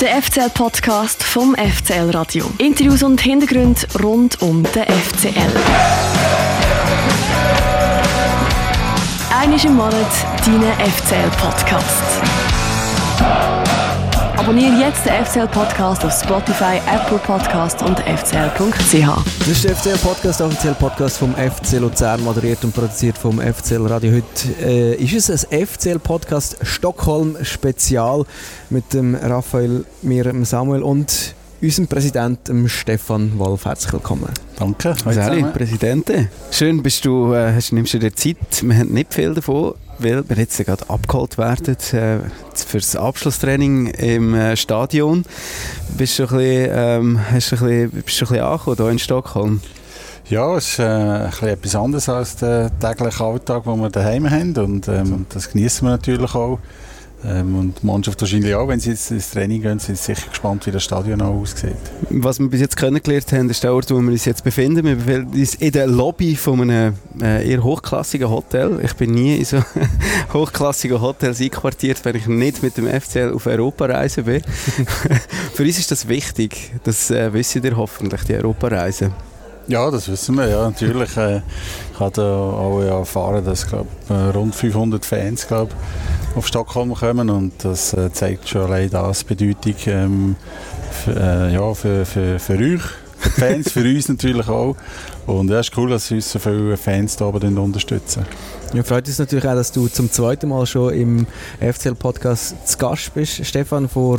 Der FCL-Podcast vom FCL Radio. Interviews und Hintergründe rund um den FCL. Einmal im Monat dein FCL-Podcast. Abonniere jetzt den FCL-Podcast auf Spotify, Apple Podcast und fcl.ch. Das ist der FCL-Podcast, der offizielle Podcast vom FC Luzern, moderiert und produziert vom FCL Radio. Heute äh, ist es ein FCL-Podcast Stockholm Spezial mit dem Raphael, mir, dem Samuel und unserem Präsidenten Stefan Wolf. Herzlich willkommen. Danke. Hallo, Präsidente. Schön, bist du, äh, hast, nimmst du dir Zeit. Wir haben nicht viel davon, weil wir jetzt gerade abgeholt werden äh, für das Abschlusstraining im äh, Stadion. Bist du ein bisschen, ähm, hast du ein bisschen, bist du ein bisschen angekommen hier in Stockholm? Ja, es ist äh, ein bisschen etwas anderes als der tägliche Alltag, den wir daheim haben und ähm, das genießen wir natürlich auch. Ähm, und die Mannschaft wahrscheinlich auch, wenn sie jetzt ins Training gehen, sind sie sicher gespannt, wie das Stadion auch aussieht. Was wir bis jetzt kennengelernt haben, ist der Ort, wo wir uns jetzt befinden. Wir befinden uns in der Lobby von einem äh, eher hochklassigen Hotel. Ich bin nie in so hochklassigen Hotels einquartiert, wenn ich nicht mit dem FCL auf Europareise bin. Für uns ist das wichtig. Das äh, wissen ihr hoffentlich, die Europareise. Ja, das wissen wir, ja, natürlich. Äh, ich habe auch erfahren, dass glaub, äh, rund 500 Fans glaub, auf Stockholm kommen und das äh, zeigt schon allein das Bedeutung ähm, für, äh, ja, für, für, für euch, für die Fans, für uns natürlich auch. Und es ist cool, dass uns so viele Fans da oben unterstützen. Ja, freut uns natürlich auch, dass du zum zweiten Mal schon im FCL-Podcast zu Gast bist. Stefan, vor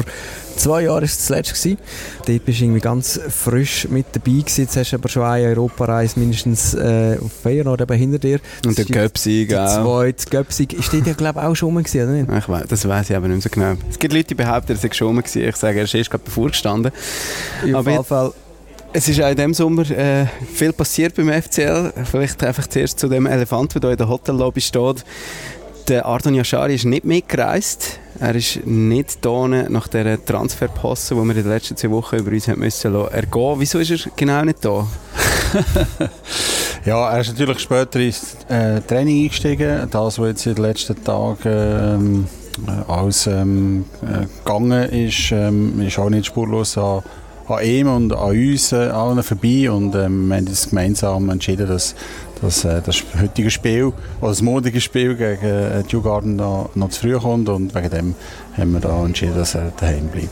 zwei Jahren war es das letzte. Gewesen. Dort bist du irgendwie ganz frisch mit dabei gewesen. Jetzt hast du aber schon eine Europareise mindestens äh, auf Feyenoord eben hinter dir. Und der Göpsig auch. Der zweite Göpsig. Ist der glaube ich, auch schon rum gewesen, oder nicht? Ich weiss, das weiß ich aber nicht so genau. Es gibt Leute, die behaupten, er sei schon rum gewesen. Ich sage, er ist erst gerade bevor gestanden. Auf jeden Fall es ist auch in diesem Sommer äh, viel passiert beim FCL. Vielleicht einfach zuerst zu dem Elefant, der hier in der Hotellobby steht. Der Ardon Yashari ist nicht mitgereist. Er ist nicht hier nach dieser Transferposse, die wir in den letzten zwei Wochen über uns haben müssen ergehen. Wieso ist er genau nicht da? ja, er ist natürlich später ins äh, Training eingestiegen. Das, was jetzt in den letzten Tagen ähm, äh, alles ähm, äh, gegangen ist, ähm, ist auch nicht spurlos an an ihm und an uns äh, allen vorbei und ähm, wir haben uns gemeinsam entschieden, dass, dass äh, das heutige Spiel oder das modige Spiel gegen äh, Dewgarden noch, noch zu früh kommt und wegen dem haben wir da entschieden, dass er daheim bleibt.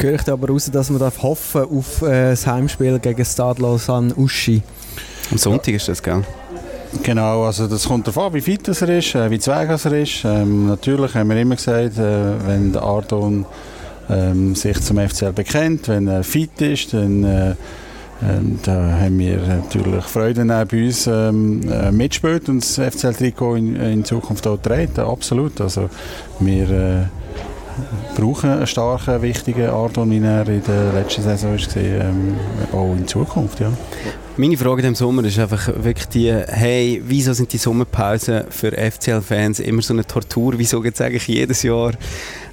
Ich aber raus, dass man darf hoffen auf äh, das Heimspiel gegen Stade San Uschi? Am Sonntag ist das, gell? Genau, also das kommt darauf an, wie fit er ist, äh, wie zweig er ist. Ähm, natürlich haben wir immer gesagt, äh, wenn der Ardon ähm, sich zum FCL bekennt, wenn er fit ist, dann äh, ähm, da haben wir natürlich Freude, wenn er bei uns ähm, äh, mitspielt und das FCL-Trikot in, in, Zukunft auch trägt. Absolut. Also wir äh, brauchen einen starken, wichtigen Ardon, wie er in der letzten Saison war, ähm, auch in Zukunft. Ja. Meine Frage im Sommer ist einfach wirklich die, hey, wieso sind die Sommerpausen für FCL-Fans immer so eine Tortur? Wieso gibt es eigentlich jedes Jahr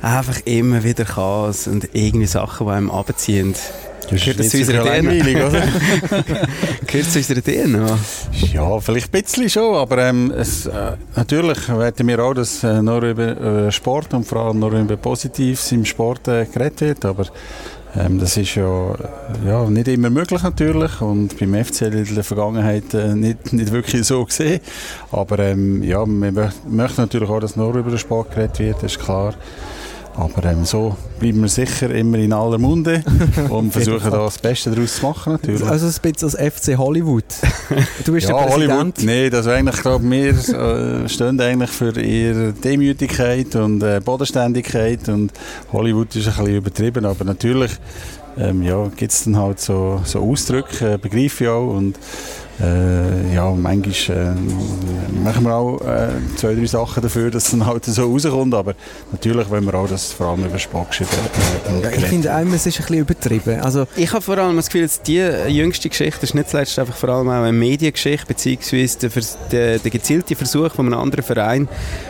einfach immer wieder Chaos und irgendwie Sachen, die einem abziehen? Das Gehört das zu unserer DNA? oder? Gehört zu unserer DNA? Ja, vielleicht ein bisschen schon, aber ähm, es, äh, natürlich wollen wir auch, dass äh, nur über äh, Sport und vor allem nur über Positives im Sport äh, geredet wird, aber ähm, das ist ja, ja nicht immer möglich natürlich und beim FCL in der Vergangenheit äh, nicht, nicht wirklich so gesehen. Aber ähm, ja, wir möchten natürlich auch, dass nur über den Sport geredet wird, das ist klar. Aber ähm, so bleiben wir sicher immer in aller Munde und versuchen da das Beste daraus zu machen. Natürlich. Also ein bisschen als FC Hollywood. Du bist ja, der Präsident. Hollywood, nee, das eigentlich, glaube wir äh, stehen eigentlich für ihre Demütigkeit und äh, Bodenständigkeit und Hollywood ist ein bisschen übertrieben, aber natürlich ähm, ja, gibt es dann halt so, so Ausdrücke, äh, begreife ich auch und äh, ja, manchmal äh, machen wir auch äh, zwei, drei Sachen dafür, dass es dann halt so rauskommt, aber natürlich wollen wir auch, dass vor allem über Sport geschrieben äh, ja, Ich finde einmal, es ist ein bisschen übertrieben. Also ich habe vor allem das Gefühl, dass die jüngste Geschichte ist nicht zuletzt einfach vor allem auch eine Mediengeschichte, beziehungsweise der, der, der gezielte Versuch von einem anderen Verein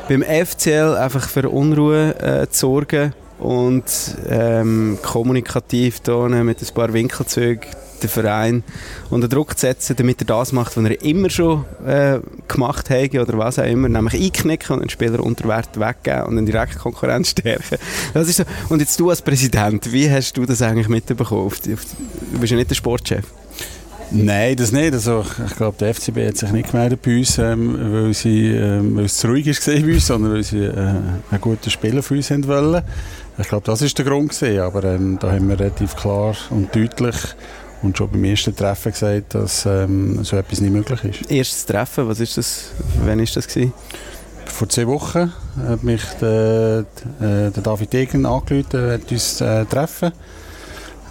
beim FCL einfach für Unruhe äh, zu sorgen und ähm, kommunikativ mit ein paar Winkelzügen den Verein unter Druck zu setzen, damit er das macht, was er immer schon äh, gemacht hat oder was auch immer, nämlich einknicken und den Spieler unter Wert weggeben und eine direkte Konkurrenz stärken. Das ist so. Und jetzt du als Präsident, wie hast du das eigentlich mitbekommen? Du bist ja nicht der Sportchef. Nein, das nicht. Also, ich glaube, der FCB hat sich nicht gemeldet bei uns, ähm, weil, sie, ähm, weil es zu ruhig war bei uns, sondern weil sie äh, einen guten Spieler für uns wollen. Ich glaube, das war der Grund gewesen, aber ähm, da haben wir relativ klar und deutlich und schon beim ersten Treffen gesagt, dass ähm, so etwas nicht möglich ist. Erstes Treffen, was ist das? Wann ist das gewesen? Vor zwei Wochen hat mich der, der David Degen angerufen, hat uns äh, treffen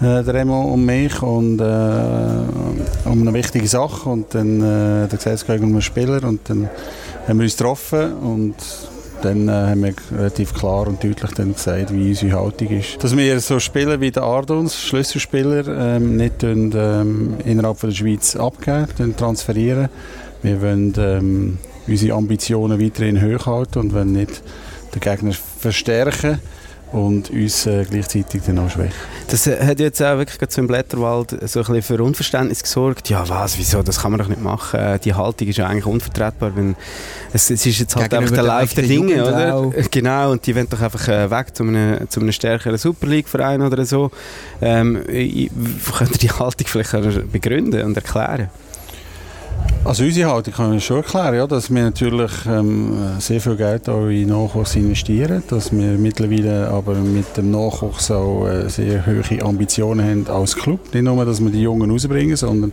äh, der Remo und mich und äh, um eine wichtige Sache und dann äh, da gesagt, es geht um einen Spieler und dann haben wir uns getroffen und dann äh, haben wir relativ klar und deutlich dann gesagt, wie unsere Haltung ist. Dass wir so Spieler wie der Ardons, Schlüsselspieler, ähm, nicht ähm, innerhalb von der Schweiz abgeben, transferieren. Wir wollen ähm, unsere Ambitionen weiterhin hochhalten und wollen nicht den Gegner verstärken und uns äh, gleichzeitig dann auch schwächen. Das äh, hat jetzt auch wirklich so im Blätterwald so ein bisschen für Unverständnis gesorgt. Ja, was, wieso, das kann man doch nicht machen. Äh, die Haltung ist ja eigentlich unvertretbar, wenn es, es ist jetzt halt Gegenüber einfach der Lauf der Dinge, oder? Auch. Genau, und die wollen doch einfach äh, weg zu einem, zu einem stärkeren Super League-Verein oder so. Ähm, ich, könnt ihr die Haltung vielleicht begründen und erklären? Also unsere Haltung kann ich schon erklären, ja, dass wir natürlich ähm, sehr viel Geld auch in Nachwuchs investieren, dass wir mittlerweile aber mit dem Nachwuchs auch äh, sehr hohe Ambitionen haben als Club. Nicht nur, dass wir die Jungen rausbringen, sondern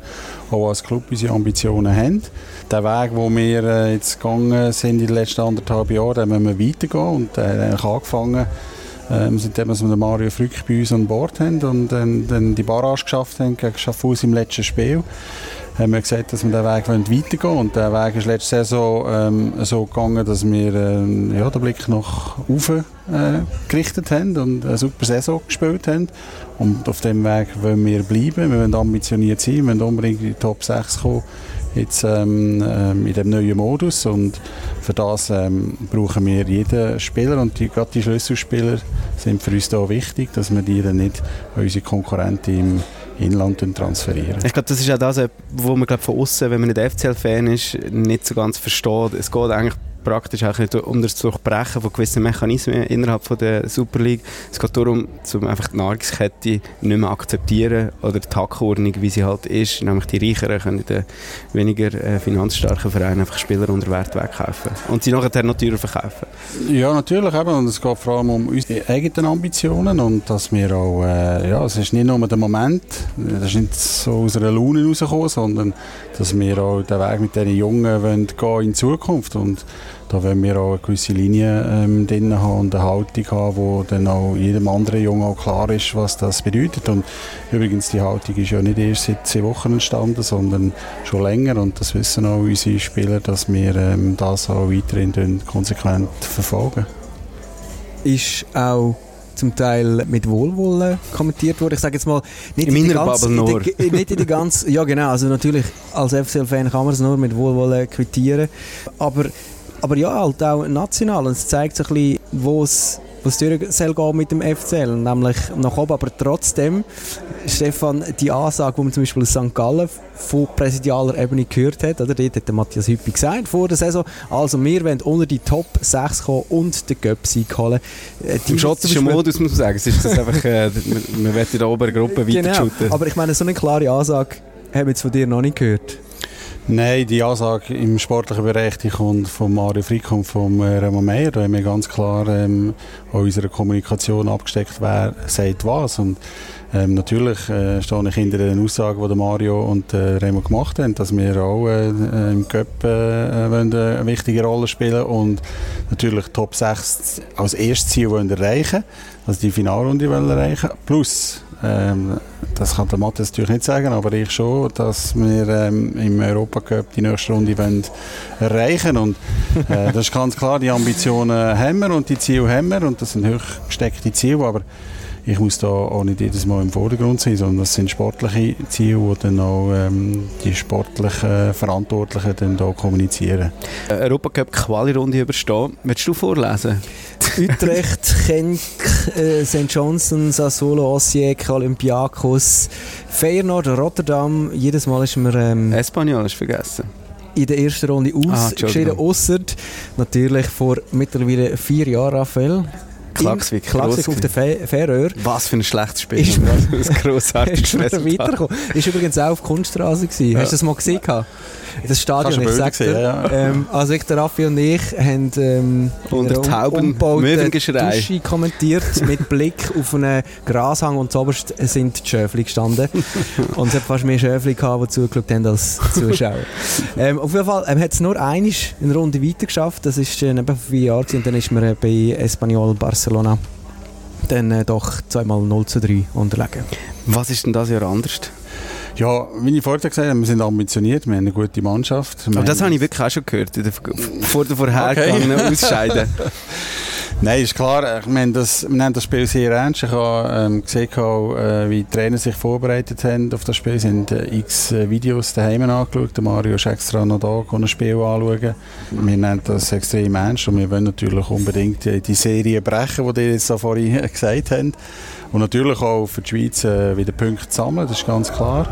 auch als Club unsere Ambitionen haben. Der Weg, den wir äh, jetzt gegangen sind in den letzten anderthalb Jahren, den müssen wir weitergehen und hat eigentlich angefangen ähm, seitdem wir den Mario Frück bei uns an Bord haben und dann, dann die Barrage geschafft haben gegen Schaffhaus im letzten Spiel haben wir gesagt, dass wir diesen Weg weitergehen wollen. Und der Weg ist letzte Saison ähm, so gegangen, dass wir ähm, ja, den Blick nach oben äh, gerichtet haben und eine super Saison gespielt haben. Und auf dem Weg wollen wir bleiben. Wir wollen ambitioniert sein, wir wollen unbedingt in die Top 6 kommen jetzt ähm, ähm, in dem neuen Modus und für das ähm, brauchen wir jeden Spieler und die, gerade die Schlüsselspieler sind für uns da wichtig, dass wir die dann nicht unsere Konkurrenten im Inland transferieren. Ich glaube, das ist auch das, wo man glaub, von außen, wenn man nicht FCL-Fan ist, nicht so ganz versteht. Es geht eigentlich praktisch auch nicht um das Durchbrechen von gewissen Mechanismen innerhalb von der Super League. Es geht darum, um einfach die Nahrungskette nicht mehr akzeptieren oder die Hackordnung, wie sie halt ist. Nämlich die Reicheren können den weniger äh, finanzstarken Vereinen einfach Spieler unter Wert wegkaufen und sie nachher noch teurer verkaufen. Ja, natürlich. Eben. Und es geht vor allem um unsere eigenen Ambitionen und dass wir auch, äh, ja, es ist nicht nur der Moment, das ist nicht so aus einer Laune rausgekommen, sondern dass wir auch den Weg mit diesen Jungen wollen gehen in Zukunft und da wollen wir auch eine gewisse Linie ähm, drin haben und eine Haltung haben, wo dann auch jedem anderen Jungen auch klar ist, was das bedeutet. Und übrigens, die Haltung ist ja nicht erst seit zwei Wochen entstanden, sondern schon länger und das wissen auch unsere Spieler, dass wir ähm, das auch weiterhin konsequent verfolgen. Ist auch zum Teil mit Wohlwollen kommentiert worden. Ich sage jetzt mal, nicht in, in meiner ganz, Bubble nur. In nicht in der ganz, ja genau, also natürlich als FCL-Fan kann man es nur mit Wohlwollen quittieren, aber aber ja, halt auch national. Und es zeigt so ein bisschen, wo es was durch soll gehen mit dem FCL, nämlich nach oben. Aber trotzdem, Stefan, die Ansage, die man zum Beispiel in St. Gallen von präsidialer Ebene gehört hat, oder? dort hat der Matthias Hüppi gesagt vor der Saison, also wir wollen unter die Top 6 kommen und den Göpsieg holen. Äh, Im schottischen Modus muss man sagen, es ist das einfach, äh, man will in der oberen Gruppe weiter genau. shooten. Aber ich meine, so eine klare Ansage haben wir jetzt von dir noch nicht gehört. Nein, die Ansage im sportlichen Bereich die kommt von Mario Frick und von äh, Remo Meyer. Da haben wir ganz klar ähm, an unserer Kommunikation abgesteckt, wer sagt was. Und ähm, natürlich äh, stehe ich hinter den Aussagen, die Mario und äh, Remo gemacht haben, dass wir auch äh, äh im Cup äh, äh eine wichtige Rolle spielen und natürlich Top 6 als erstes Ziel wollen erreichen, also die Finalrunde wollen erreichen. Plus ähm, das kann der Matthias natürlich nicht sagen, aber ich schon, dass wir ähm, im Europacup die nächste Runde wollen erreichen und äh, das ist ganz klar, die Ambitionen haben wir und die Ziele haben wir und das sind hoch gesteckte Ziele, aber ich muss da auch nicht jedes Mal im Vordergrund sein, sondern das sind sportliche Ziele, die dann auch ähm, die sportlichen Verantwortlichen dann da kommunizieren. Europacup Quali-Runde überstehen, willst du vorlesen? Utrecht, Genk, äh, St. Johnson, Sassuolo, Osijek, Olympiakos, Feyenoord, Rotterdam. Jedes Mal ist man ähm, Espanyol du vergessen. in der ersten Runde Ah, ausgeschieden, Entschuldigung. ausser natürlich vor mittlerweile vier Jahren, Raphael. Klagsvik gross auf der Fe Färöer. Was für ein schlechtes Spiel. Ist- grossartiges Ist mir Resultat. Ist übrigens auch auf Kunststraße gewesen. Hast du das mal gesehen? gehabt? Das Stadion, ich Bilder sag dir. gesehen, ja, ja. Ähm, also ich, der Raffi und ich haben ähm, Unter Tauben. Dusche kommentiert mit Blick auf einen Grashang und zuoberst sind die Schöfli gestanden. und es hat fast mehr Schöfli gehabt, die zugeschaut haben als Zuschauer. ähm, auf jeden Fall ähm, hat es nur eine Runde weiter geschafft. Das ist äh, vor vier Jahren und dann ist man äh, bei Espanyol Barcelona dann äh, doch zweimal 0 zu 3 unterlegen. Was ist denn das Jahr anders? Ja, wie ich vorher gesagt habe, wir sind ambitioniert, wir haben eine gute Mannschaft. Aber das haben- habe ich wirklich auch schon gehört, vor der vorhergegangenen Ausscheiden. Nein, ist klar, ich meine, das, wir nehmen das Spiel sehr ernst. Ich habe ähm, gesehen, äh, wie die Trainer sich vorbereitet haben auf das Spiel. Sie haben äh, x äh, Videos daheim angeschaut. Der Mario ist extra noch da, kann ein Spiel anschauen. Wir nehmen das extrem ernst und wir wollen natürlich unbedingt die, die Serie brechen, die ihr jetzt da vorhin äh, gesagt habt. Und natürlich auch für die Schweiz äh, wieder Punkte sammeln, das ist ganz klar.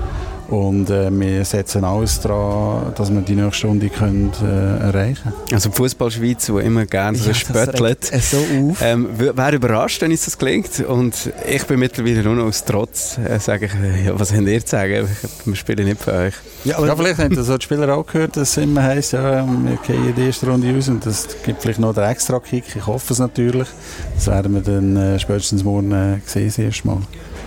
Und äh, wir setzen alles daran, dass wir die nächste Runde können, äh, erreichen Also die Fußballschweiz, die immer gerne so das spöttelt. äh, so auf. Ähm, Wäre überrascht, wenn uns das gelingt. Und ich bin mittlerweile nur noch aus Trotz, äh, sage ich, äh, ja, was habt ihr zu sagen? Ich- Wir spielen nicht für euch. Ja, Ja, vielleicht haben das die Spieler auch gehört, dass es immer heisst, ja, wir gehen in die erste Runde raus und das gibt vielleicht noch den extra Kick. Ich hoffe es natürlich. Das werden wir dann äh, spätestens morgen äh, sehen, das erste Mal.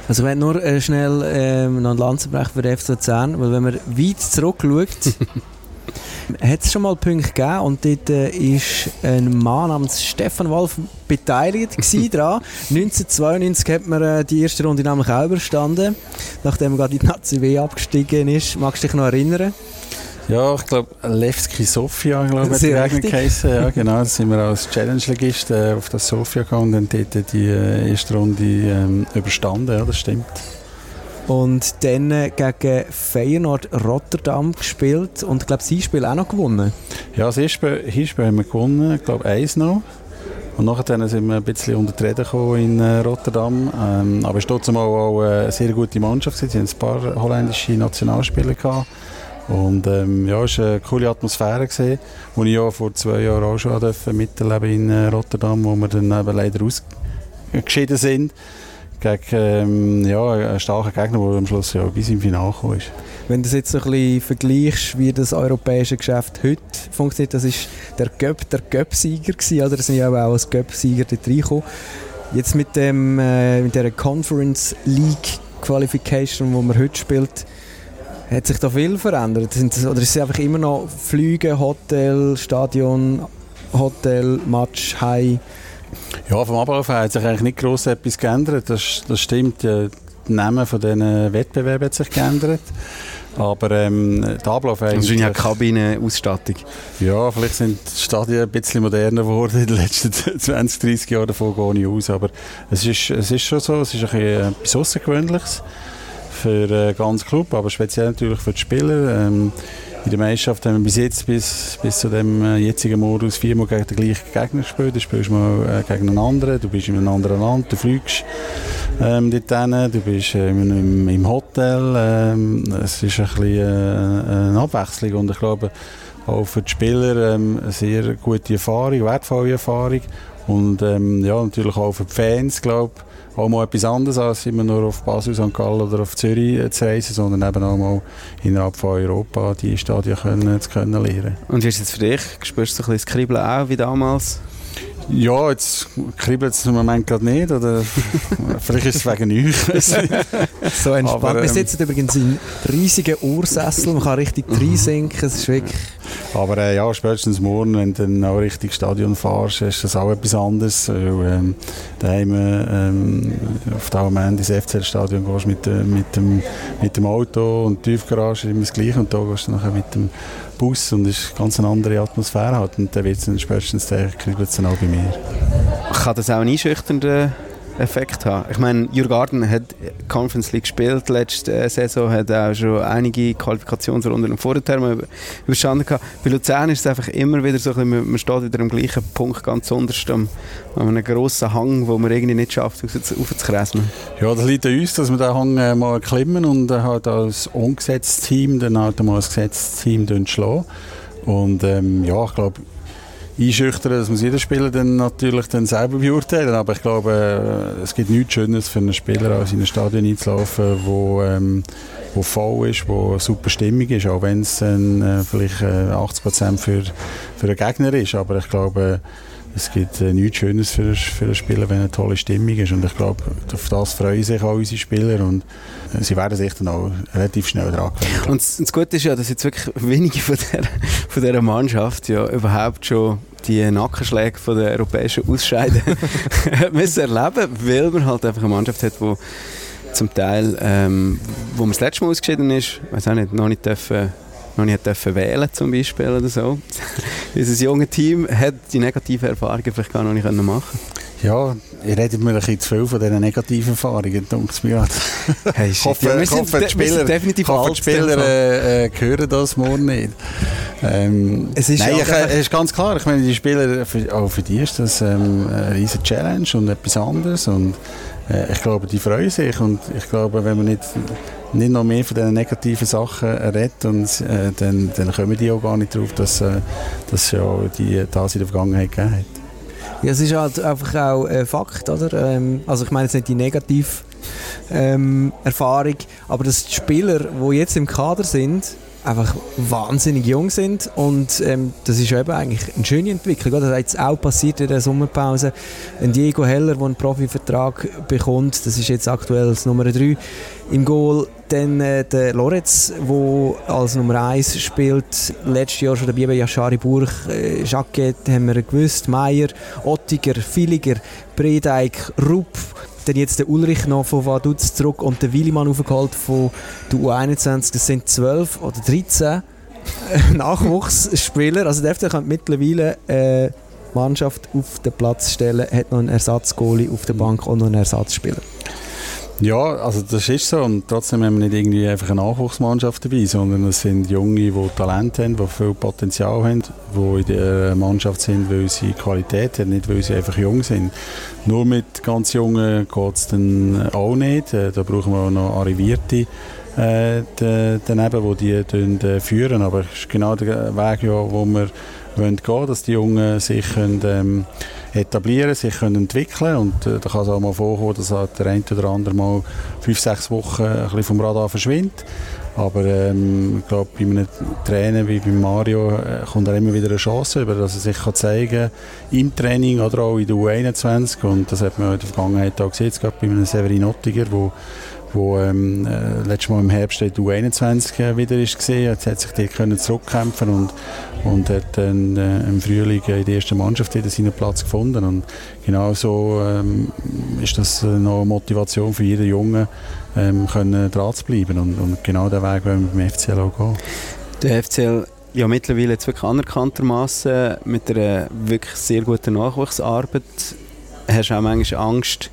Also wenn nur äh, schnell ähm, noch ein Lanzenbrechen für den FC Luzern, weil wenn man weit zurückschaut, hat es schon mal Punkte gegeben und dort äh, ist ein Mann namens Stefan Wolf beteiligt dran. 1992 hat man äh, die erste Runde nämlich auch überstanden, nachdem man gerade in die Nazi W abgestiegen ist. Magst du dich noch erinnern? Ja, ich glaube, Levski Sofia, glaube ich, hat. Ja, genau. Da sind wir als Challenge-Legist äh, auf das Sofia gegangen und haben dort die äh, erste Runde ähm, überstanden. Ja, das stimmt. Und dann äh, gegen Feyenoord Rotterdam gespielt und ich glaube, sie Spiel auch noch gewonnen. Ja, das erste Hinspiel haben wir gewonnen, ich glaube, eins noch. Und nachher sind wir ein bisschen unter die Rede in äh, Rotterdam. Ähm, aber es war trotzdem auch, äh, eine sehr gute Mannschaft. Sie hatten ein paar holländische Nationalspieler. Gehabt. Und ähm, ja, es war eine coole Atmosphäre, gewesen, die ich ja vor zwei Jahren auch schon durfte miterleben in äh, Rotterdam, wo wir dann eben leider ausgeschieden sind. Gegen ähm, ja, einen starken Gegner, der am Schluss ja bis im Finale ist. Wenn du das jetzt ein bisschen vergleichst, wie das europäische Geschäft heute funktioniert, das ist der Göpp, der Göpp-Sieger gewesen, oder? Da sind ja auch als Göpp-Sieger dort reingekommen. Jetzt mit, dem, äh, mit der Conference League Qualification, wo man heute spielt, hat sich da viel verändert? Sind das, oder ist es einfach immer noch Flüge, Hotel, Stadion, Hotel, Match, High? Ja, vom Ablauf her hat sich eigentlich nicht gross etwas geändert. Das, das stimmt. Die Namen von diesen Wettbewerben hat sich geändert. Aber ähm, der Ablauf Das ist eigentlich... ja Kabinenausstattung. Ja, vielleicht sind die Stadien ein bisschen moderner geworden in den letzten 20, 30 Jahren, davon gehe ich aus. Aber es ist, es ist schon so, es ist ein bisschen etwas Außergewöhnliches für den ganzen Club, aber speziell natürlich für die Spieler. Ähm, in der Meisterschaft haben wir bis jetzt, bis, bis zu dem äh, jetzigen Modus, viermal gegen den gleichen Gegner gespielt. Du spielst mal äh, gegen einen anderen, du bist in einem anderen Land, du fliegst ähm, dort hin, du bist äh, im, im Hotel. Ähm, es ist ein bisschen äh, eine Abwechslung und ich glaube, auch für die Spieler ähm, eine sehr gute Erfahrung, wertvolle Erfahrung. Und ähm, ja, natürlich auch für die Fans, glaube auch mal etwas anderes, als immer nur auf Basel, St. Gallen oder auf Zürich zu reisen, sondern eben auch mal innerhalb von Europa die Stadien können, zu können lernen. Und wie ist es für dich? Spürst du ein bisschen das Kribbeln auch wie damals? Ja, jetzt kribbelt es im Moment gerade nicht, oder vielleicht ist es wegen euch. So entspannt. Aber, Wir ähm, sitzen übrigens in riesigen Ursessel, man kann richtig reinsinken, es ist wirklich... Aber äh, ja, spätestens morgen, wenn du dann auch Richtung Stadion fährst, ist das auch etwas anderes. Weil, ähm, daheim ähm, auf der Allmend ins FCL-Stadion gehst mit, äh, mit, dem, mit dem Auto und die Tiefgarage ist immer das Gleiche und da gehst du nachher mit dem Bus und es ist eine ganz andere Atmosphäre halt. Und dann wird es spätestens der auch bei mir. Kann das auch ein einschüchternder Effekt haben. Ich meine, Jurgarden hat Conference League gespielt letzte Saison, hat auch schon einige Qualifikationsrunden im Vorderterm überstanden gehabt. Bei Luzern ist es einfach immer wieder so, man steht wieder am gleichen Punkt ganz unterst an einem grossen Hang, wo man irgendwie nicht schafft, aufzukressen. Ja, das liegt an uns, dass wir den Hang äh, mal klimmen und äh, halt als ungesetztes Team dann halt mal als gesetztes Team schlagen. Und ähm, ja, ich glaube, einschüchtern, das muss jeder Spieler dann natürlich dann selber beurteilen. Aber ich glaube, äh, es gibt nichts Schönes für einen Spieler, als in ein Stadion einzulaufen, wo, ähm, wo voll ist, wo super Stimmung ist, auch wenn es äh, vielleicht äh, 80 Prozent für, für einen Gegner ist. Aber ich glaube, es gibt äh, nichts Schönes für, für einen Spieler, wenn eine tolle Stimmung ist. Und ich glaube, auf das freuen sich auch unsere Spieler und äh, sie werden sich dann auch relativ schnell dran. Und das Gute ist ja, dass jetzt wirklich wenige von dieser, von dieser Mannschaft ja überhaupt schon die Nackenschläge von der europäischen Ausscheiden müssen erleben, weil man halt einfach eine Mannschaft hat, die zum Teil, ähm, wo man das letzte Mal ausgeschieden ist, weiß auch nicht, noch nicht dürfen noch nicht dürfen wählen zum Beispiel oder so. Unser junge Team hat die negativen Erfahrungen vielleicht gar noch nicht machen ja, ihr redet mir ein bisschen zu viel von diesen negativen Erfahrungen, denkt mir hey, ich hoffe, ja, wir sind, hoffe, die Spieler, definitiv hoffe, die Spieler äh, äh, hören das morgen nicht. Ähm, es ist, nein, ich, äh, ist ganz klar, ich meine, die Spieler, für, auch für die ist das ähm, eine riesige Challenge und etwas anderes und äh, ich glaube, die freuen sich und ich glaube, wenn man nicht nicht noch mehr von diesen negativen Sachen redet, und, äh, dann, dann kommen die auch gar nicht drauf, dass, äh, dass ja die das in der Vergangenheit gegeben hat. Ja, es ist halt einfach auch ein Fakt, oder? Ähm, also ich meine jetzt nicht die negative ähm, Erfahrung, aber dass die Spieler, die jetzt im Kader sind, einfach wahnsinnig jung sind und ähm, das ist eben eigentlich eine schöne Entwicklung. Das ist jetzt auch passiert in der Sommerpause. Ein Diego Heller, der einen Profivertrag bekommt, das ist jetzt aktuell das Nummer 3 im Goal. Dann äh, der Lorenz, der als Nummer 1 spielt, letztes Jahr schon dabei bei Yashari Burg, äh, Jacquet haben wir gewusst, Meier, Ottiger, Villiger, Bredeik, Rupp, dann jetzt der Ulrich noch von Vaduz zurück und der Willimann aufgeholt von der U21. Das sind 12 oder 13 Nachwuchsspieler. Also der FCK mittlerweile eine äh, Mannschaft auf den Platz stellen, hat noch einen Ersatzgoalie auf der Bank und noch einen Ersatzspieler. Ja, also das ist so und trotzdem haben wir nicht irgendwie einfach eine Nachwuchsmannschaft dabei, sondern es sind Junge, die Talent haben, die viel Potenzial haben, die in der Mannschaft sind, weil sie Qualität haben, nicht weil sie einfach jung sind. Nur mit ganz Jungen geht es dann auch nicht, äh, da brauchen wir auch noch Arrivierte äh, daneben, die die äh, führen, aber es ist genau der Weg, ja, wo wir wollen gehen, dass die Jungen sich können, ähm, etablieren, sich können entwickeln. Und äh, da kann es auch mal vorkommen, dass halt der eine oder andere mal fünf, sechs Wochen ein bisschen vom Radar verschwindet. Aber ähm, ich glaube, bei einem Trainer wie bei Mario äh, kommt er immer wieder eine Chance über, dass er sich kann zeigen im Training oder auch in der U21 und das hat man in der Vergangenheit auch gesehen, gerade bei einem Severin Ottiger, wo wo ähm, äh, letztes Mal im Herbst die U21 äh, wieder ist gesehen, jetzt hat sich die können zurückkämpfen und und hat dann äh, im Frühling in der ersten Mannschaft wieder seinen Platz gefunden und genau so ähm, ist das noch Motivation für jeden Jungen, ähm, können dran zu bleiben und, und genau den Weg wollen wir mit dem FCL auch gehen. Der FCL ja mittlerweile jetzt wirklich anerkanntermaßen mit einer wirklich sehr guten Nachwuchsarbeit. Hast du auch manchmal Angst,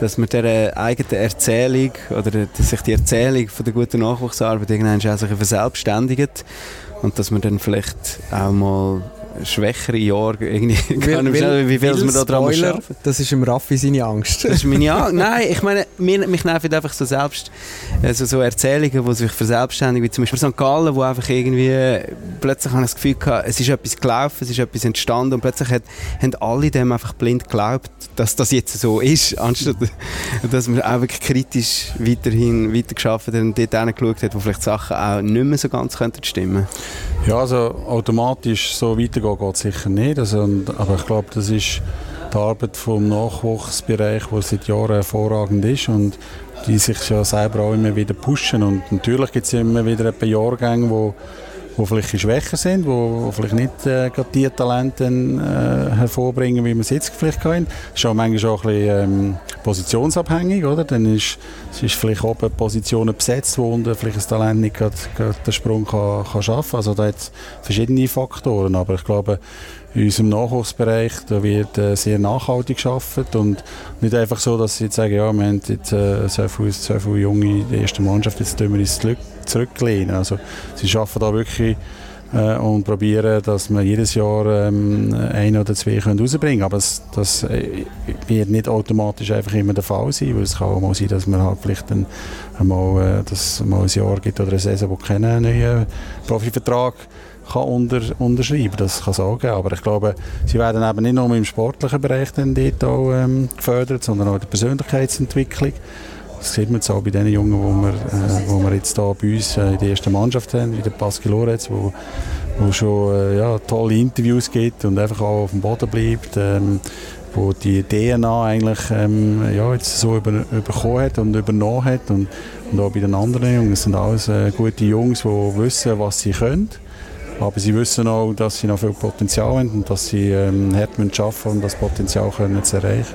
dass man dieser eigenen Erzählung oder dass sich die Erzählung von der guten Nachwuchsarbeit irgendwann auch sich verselbstständigt und dass man dann vielleicht auch mal schwächere Jahre irgendwie will, wie viel man da dran Spoiler, Das ist im Raffi seine Angst. Das ist meine Angst. Nein, ich meine, mich, mich nervt einfach so selbst also so Erzählungen, die sich verselbstständigen, wie zum Beispiel St. Gallen, wo einfach irgendwie plötzlich habe ich das Gefühl gehabt, es ist etwas gelaufen, es ist etwas entstanden und plötzlich hat, haben alle dem einfach blind geglaubt, dass das jetzt so ist, anstatt dass man auch wirklich kritisch weiterhin weitergeschafft hat und dort hingeschaut hat, wo vielleicht Sachen auch nicht mehr so ganz könnten stimmen. Ja, also automatisch so weitergehen geht sicher nicht, also, aber ich glaube, das ist die Arbeit vom Nachwuchsbereich, der seit Jahren hervorragend ist und die sich ja selber auch immer wieder pushen. Und natürlich gibt es immer wieder ein paar Jahrgänge, wo die vielleicht schwächer sind, die vielleicht nicht äh, die Talente äh, hervorbringen, wie wir es jetzt vielleicht können. Das ist auch manchmal auch ein bisschen ähm, positionsabhängig, oder? Dann ist, ist vielleicht oben Positionen besetzt, wo unten vielleicht ein Talent nicht grad, grad den Sprung kann, kann schaffen kann. Also da hat es verschiedene Faktoren, aber ich glaube, in unserem Nachwuchsbereich, da wird äh, sehr nachhaltig gearbeitet und nicht einfach so, dass sie jetzt sagen, ja, wir haben jetzt äh, so, viele, so viele Junge in der ersten Mannschaft, jetzt tun wir uns zurück, zurücklehnen. Also sie arbeiten da wirklich äh, und probieren, dass wir jedes Jahr ähm, ein oder zwei können rausbringen können. Aber das, das äh, wird nicht automatisch einfach immer der Fall sein, weil es kann auch mal sein, dass man halt vielleicht ein, einmal, äh, dass mal ein Jahr gibt oder eine Saison, wo keinen neuen Profivertrag kann unter, unterschreiben Das kann es. Aber ich glaube, sie werden eben nicht nur im sportlichen Bereich dann dort auch, ähm, gefördert, sondern auch in der Persönlichkeitsentwicklung. Das sieht man jetzt auch bei den Jungen, die wir, äh, wo wir jetzt hier bei uns äh, in der ersten Mannschaft haben, wie der Pascal Lorenz, wo, wo schon äh, ja, tolle Interviews gibt und einfach auch auf dem Boden bleibt. Ähm, wo die DNA eigentlich ähm, ja, jetzt so über, überkommen hat und übernommen hat. Und, und auch bei den anderen Jungs. Es sind alles äh, gute Jungs, die wissen, was sie können. Aber sie wissen auch, dass sie noch viel Potenzial haben und dass sie ähm, hart arbeiten um das Potenzial können zu erreichen.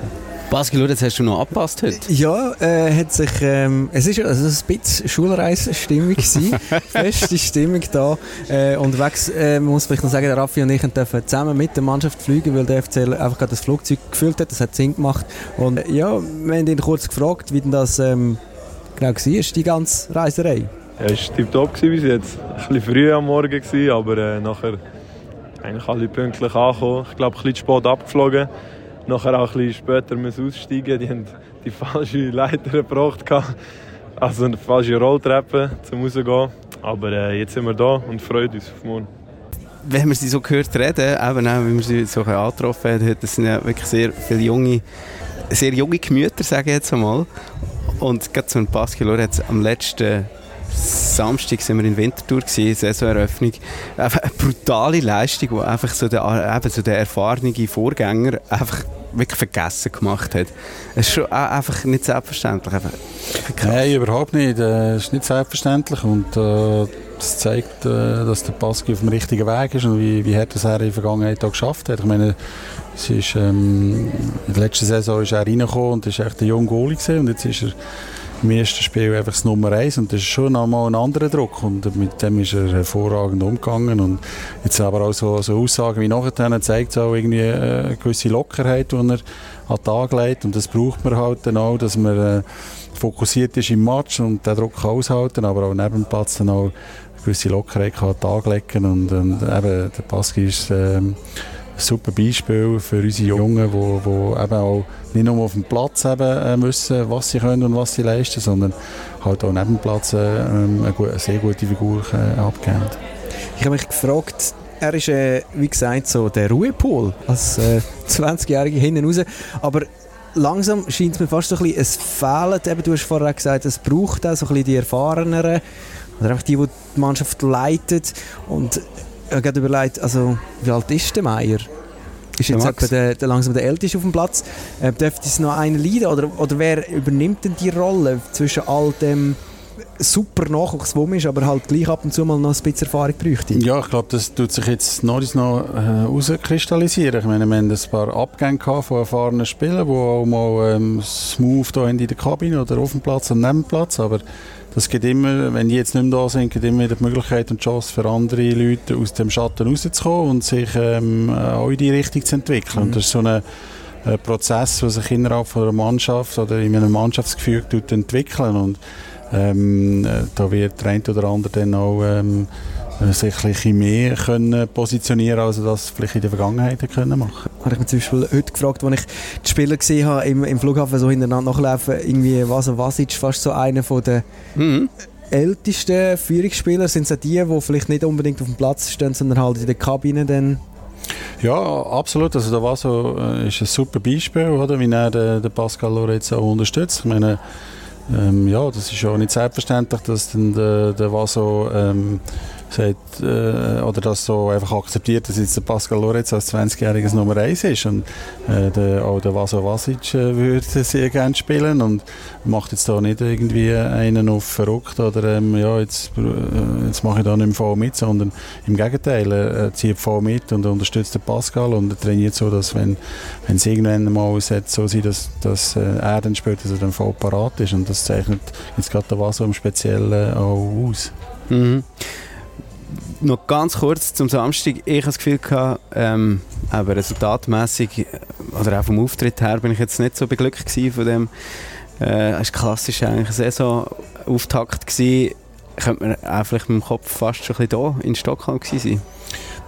Pascal, jetzt hast du noch angepasst heute? Ja, äh, hat sich, ähm, es ist also ein bisschen Schulreisstimmung gewesen. Feste Stimmung da. Äh, unterwegs äh, muss ich noch sagen, der Raffi und ich dürfen zusammen mit der Mannschaft fliegen, weil der FCL einfach gerade das Flugzeug gefüllt hat. Das hat Sinn gemacht. Und äh, ja, wir haben ihn kurz gefragt, wie denn das ähm, genau war, die ganze Reiserei. Ja, es war tiptop bis jetzt. Ein bisschen früh am Morgen, gewesen, aber äh, nachher eigentlich alle pünktlich angekommen. Ich glaube, ein bisschen spät abgeflogen. Nachher auch ein bisschen später müssen aussteigen. Die haben die falsche Leiter gebracht. Also eine falsche Rolltreppe zum rausgehen. Aber äh, jetzt sind wir da und freuen uns auf morgen. Wenn man sie so gehört reden, eben auch, wie man sie so angetroffen hat, das sind ja wirklich sehr viele junge, sehr junge Gemüter, sage ich jetzt einmal. Und gerade so ein Pascal hat am letzten Samstag sind wir in Winterthur gewesen, Saisoneröffnung. Eine brutale Leistung, die einfach so der, eben so der erfahrene Vorgänger einfach wirklich vergessen gemacht hat. Es ist schon einfach nicht selbstverständlich. Einfach Nein, überhaupt nicht. Es ist nicht selbstverständlich und äh, das zeigt, äh, dass der Paski auf dem richtigen Weg ist und wie, wie hart das er in der Vergangenheit auch geschafft hat. Ich meine, es ist, ähm, in der letzten Saison ist er reingekommen und ist echt ein junger Goalie und jetzt ist er im ersten Spiel einfach das Nummer eins und das ist schon einmal ein anderer Druck und mit dem ist er hervorragend umgegangen und jetzt aber auch so, so Aussagen wie nachher zeigt es auch irgendwie eine gewisse Lockerheit, die er an den Tag legt und das braucht man halt dann auch, dass man äh, fokussiert ist im Match und den Druck kann aushalten, aber auch neben dem Platz dann auch eine gewisse Lockerheit kann an den Tag legen und, und eben der Baski ist ähm, super Beispiel für unsere Jungen, die, eben auch nicht nur auf dem Platz eben äh, müssen, was sie können und was sie leisten, sondern halt auch neben dem Platz äh, eine, eine, sehr gute Figur äh, abgeben. Ich habe mich gefragt, er ist, wie gesagt, so der Ruhepool als äh, 20-Jähriger hinten raus, aber langsam scheint es mir fast so ein bisschen, es fehlt, eben, du hast vorher gesagt, es braucht auch so ein bisschen die Erfahreneren, oder einfach die, die die Mannschaft leitet und habe gerade überlegt, also, wie alt ist der Meier? Ist jetzt der, der, langsam der Älteste auf dem Platz. Äh, dürfte es noch einer leiden? Oder, oder wer übernimmt denn die Rolle zwischen all dem super Nachwuchs, wo man ist, aber halt gleich ab und zu mal noch ein bisschen Erfahrung bräuchte? Ja, ich glaube, das tut sich jetzt noch, noch äh, herauskristallisieren. Ich meine, wir haben ein paar Abgänge von erfahrenen Spielern, die auch mal ähm, smooth da in der Kabine oder auf dem Platz und neben dem Platz, aber das geht immer, wenn die jetzt nicht mehr da sind, gibt immer die Möglichkeit und die Chance für andere Leute aus dem Schatten rauszukommen und sich ähm, auch in die Richtung zu entwickeln. Mhm. Und das ist so ein Prozess, der sich innerhalb von einer Mannschaft oder in einem Mannschaftsgefüge entwickeln und ähm, äh, da wird der eine oder andere dann auch ähm, äh, sich ein bisschen mehr können positionieren als das vielleicht in der Vergangenheit können machen Habe ich mich zum Beispiel heute gefragt, als ich die Spieler gesehen habe im, im Flughafen so hintereinander nachlaufen, irgendwie Vasa Vasic fast so einer von der mhm. ältesten Führungsspieler. Sind es die, die vielleicht nicht unbedingt auf dem Platz stehen, sondern halt in der Kabine dann ja, absolut. Also der Vaso äh, ist ein super Beispiel, oder? wie er den, den Pascal Lorenz auch unterstützt. Ich meine, ähm, ja, das ist auch nicht selbstverständlich, dass dann der, der Vaso ähm, sagt, äh, oder das so einfach akzeptiert, dass jetzt der Pascal Lorenz als 20-jähriges Nummer 1 ist und äh, der, auch der Vaso Vasic äh, würde sehr gerne spielen und macht jetzt da nicht irgendwie einen auf verrückt oder ähm, ja, jetzt, äh, jetzt mache ich da nicht mehr voll mit, sondern im Gegenteil, er zieht voll mit und unterstützt den Pascal und er trainiert so, dass wenn, es irgendwann mal so sein dass, dass äh, er dann spielt, dass er dann voll parat ist und das zeichnet jetzt gerade der Vaso im Speziellen auch aus. Mhm noch ganz kurz zum Samstag. Ich habe das Gefühl gehabt, ähm, Aber resultatmäßig oder auch vom Auftritt her bin ich jetzt nicht so beglückt von dem. Äh, es war klassisch eigentlich ein Saisonauftakt. Gewesen. Könnte man auch vielleicht mit dem Kopf fast schon ein bisschen hier in Stockholm gewesen sein?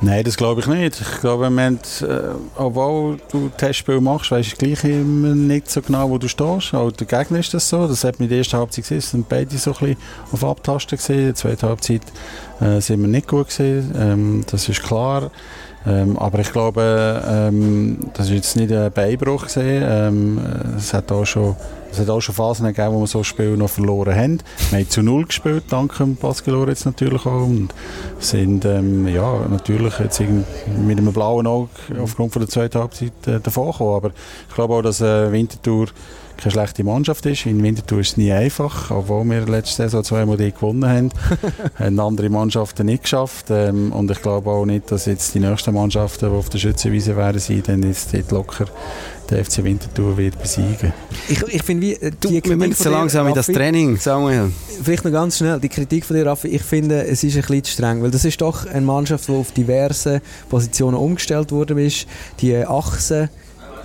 Nein, das glaube ich nicht. Ich glaube, äh, obwohl du Testspiel machst, weißt du gleich immer nicht so genau, wo du stehst. Auch der Gegner ist das so. Das hat mit der ersten Halbzeit gesehen. Es sind beide so ein bisschen auf Abtasten. In der zweiten Halbzeit äh, sind wir nicht gut gesehen. Ähm, das ist klar. Ähm, aber ich glaube, ähm, das ist jetzt nicht ein Beinbruch gesehen. Ähm, es hat auch schon es hat auch schon Phasen gegeben, wo wir so Spiele noch verloren haben. Wir haben zu Null gespielt, dank dem Pascal jetzt natürlich auch. Und sind ähm, ja, natürlich jetzt mit einem blauen Auge aufgrund von der zweiten Halbzeit äh, davon gekommen. Aber ich glaube auch, dass äh, Winterthur keine schlechte Mannschaft ist. In Winterthur ist es nie einfach, obwohl wir letzte Saison zweimal die gewonnen haben. haben andere Mannschaften nicht geschafft. Ähm, und ich glaube auch nicht, dass jetzt die nächsten Mannschaften, die auf der Schützenwiese wären, dann jetzt dort locker der FC Winterthur wird besiegen. Ich, ich finde, wie du, wir müssen so langsam in das Training, Samuel. Vielleicht noch ganz schnell, die Kritik von dir, Raffi, ich finde, es ist ein bisschen zu streng, weil das ist doch eine Mannschaft, die auf diverse Positionen umgestellt worden ist. Die Achse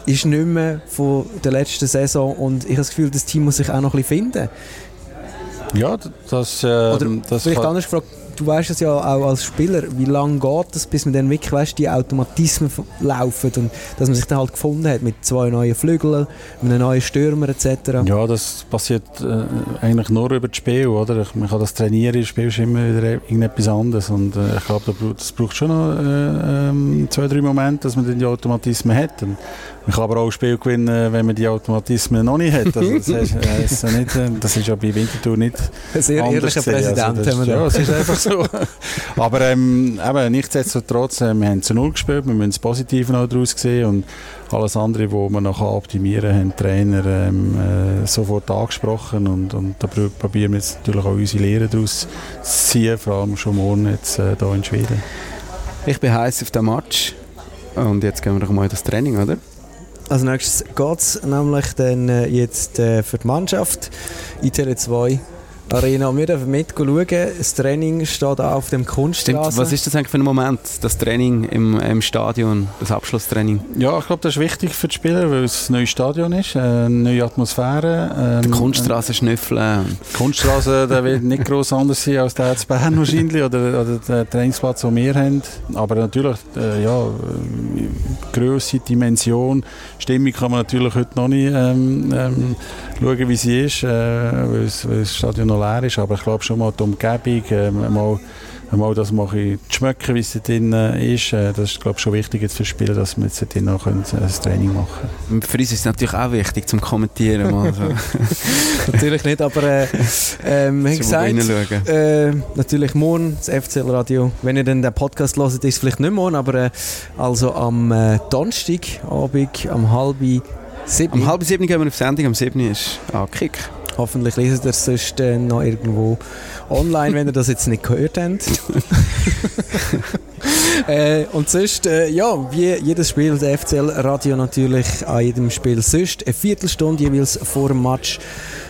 ist nicht mehr von der letzten Saison und ich habe das Gefühl, das Team muss sich auch noch ein bisschen finden. Ja, das... Äh, Oder das vielleicht anders gefragt, du weißt es ja auch als Spieler, wie lange geht es, bis man dann wirklich weißt, die Automatismen laufen und dass man sich dann halt gefunden hat mit zwei neuen Flügeln, mit einem neuen Stürmer etc. Ja, das passiert äh, eigentlich nur über das Spiel, oder? Man kann das trainieren, das Spiel ist immer wieder irgendetwas anderes und äh, ich glaube, das braucht schon noch äh, ähm, zwei, drei Momente, dass man dann die Automatismen hat. Und man kann aber auch ein Spiel gewinnen, wenn man die Automatismen noch nicht hat. Also das, ist, ist äh, nicht, äh, das ist ja bei Winterthur nicht Ein sehr ehrlicher Präsident also das, haben wir Ja, es ist einfach so. aber ähm, eben, nichtsdestotrotz, äh, wir haben zu Null gespielt, wir müssen das Positive noch daraus sehen und alles andere, was wir noch optimieren haben die Trainer ähm, äh, sofort angesprochen und, und da probieren wir jetzt natürlich auch unsere Lehre daraus zu ziehen, vor allem schon morgen jetzt äh, hier in Schweden. Ich bin heiß auf den Match und jetzt gehen wir doch mal in das Training, oder? Als nächstes geht es nämlich dann äh, jetzt äh, für die Mannschaft in Tele 2 Arena. Wir dürfen mit schauen. Das Training steht auf dem Kunststraße. Was ist das eigentlich für ein Moment, das Training im, im Stadion, das Abschlusstraining? Ja, ich glaube, das ist wichtig für die Spieler, weil es ein neues Stadion ist, eine neue Atmosphäre. Ähm, die Kunststraße schnüffeln. Die Kunststraße der wird nicht groß anders sein als der zu Bern wahrscheinlich oder, oder der Trainingsplatz, den wir haben. Aber natürlich, äh, ja, Größe, Dimension, Stimmung kann man natürlich heute noch nicht ähm, ähm, schauen, wie sie ist, äh, weil das Stadion noch leer ist, aber ich glaube schon mal die Umgebung, äh, mal, mal das mal zu schmecken, wie es da drin ist, äh, das ist glaube schon wichtig jetzt für Spieler, dass wir jetzt drin noch ein Training machen können. Für uns ist es natürlich auch wichtig zum Kommentieren. Also. natürlich nicht, aber äh, ähm, wie gesagt, äh, natürlich morgen das FCL Radio. Wenn ihr dann den Podcast hört, ist es vielleicht nicht morgen, aber äh, also am äh, Donnerstagabend, am halben sieben. Am halben sieben gehen wir auf Sendung, am sieben ist Kick. Hoffentlich lesen ihr es sonst äh, noch irgendwo online, wenn ihr das jetzt nicht gehört habt. äh, und sonst, äh, ja, wie jedes Spiel, der FCL Radio natürlich an jedem Spiel sonst, eine Viertelstunde jeweils vor dem Match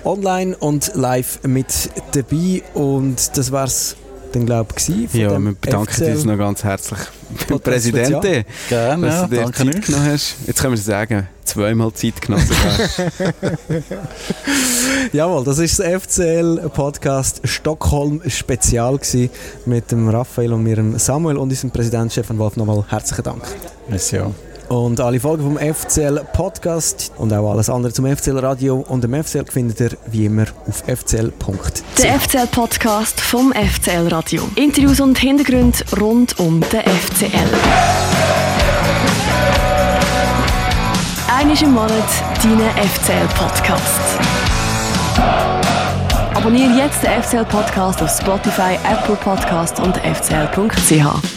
online und live mit dabei. Und das war's dann glaube ich Ja, wir bedanken uns noch ganz herzlich beim Präsidenten, Gerne, dass du dir danke Zeit genommen hast. Jetzt können wir sagen, zweimal Zeit genommen sogar. Jawohl, das ist das FCL-Podcast Stockholm Spezial mit dem Raphael und mir, Samuel und unserem Präsident Stefan Wolf. Nochmal herzlichen Dank. Merci auch. Und alle Folgen vom FCL Podcast und auch alles andere zum FCL Radio und dem FCL findet ihr wie immer auf fcl.ch. Der FCL Podcast vom FCL Radio. Interviews und Hintergründe rund um den FCL. Einmal im Monat deinen FCL Podcast. Abonniere jetzt den FCL Podcast auf Spotify, Apple Podcast und fcl.ch.